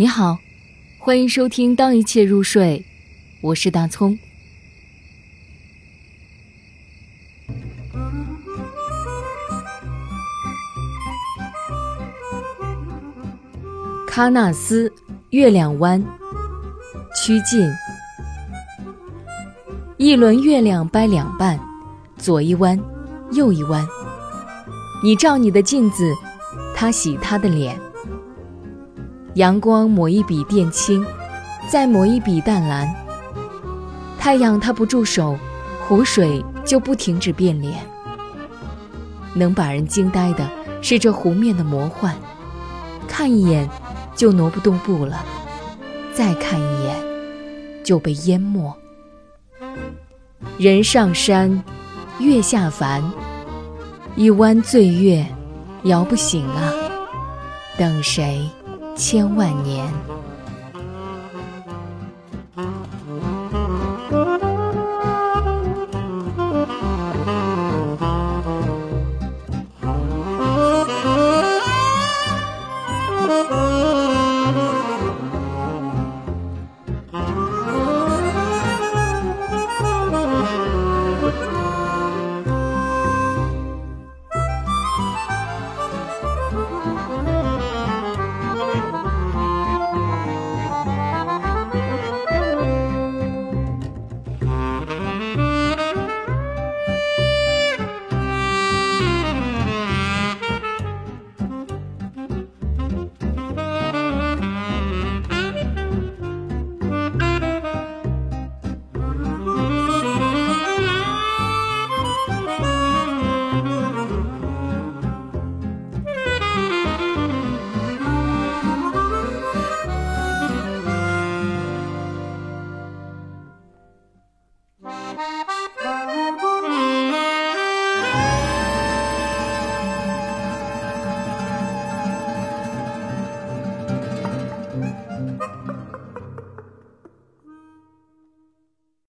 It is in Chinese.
你好，欢迎收听《当一切入睡》，我是大葱。喀纳斯月亮湾，曲靖。一轮月亮掰两半，左一弯，右一弯。你照你的镜子，他洗他的脸。阳光抹一笔靛青，再抹一笔淡蓝。太阳它不住手，湖水就不停止变脸。能把人惊呆的是这湖面的魔幻，看一眼就挪不动步了，再看一眼就被淹没。人上山，月下凡，一弯醉月，摇不醒啊！等谁？千万年。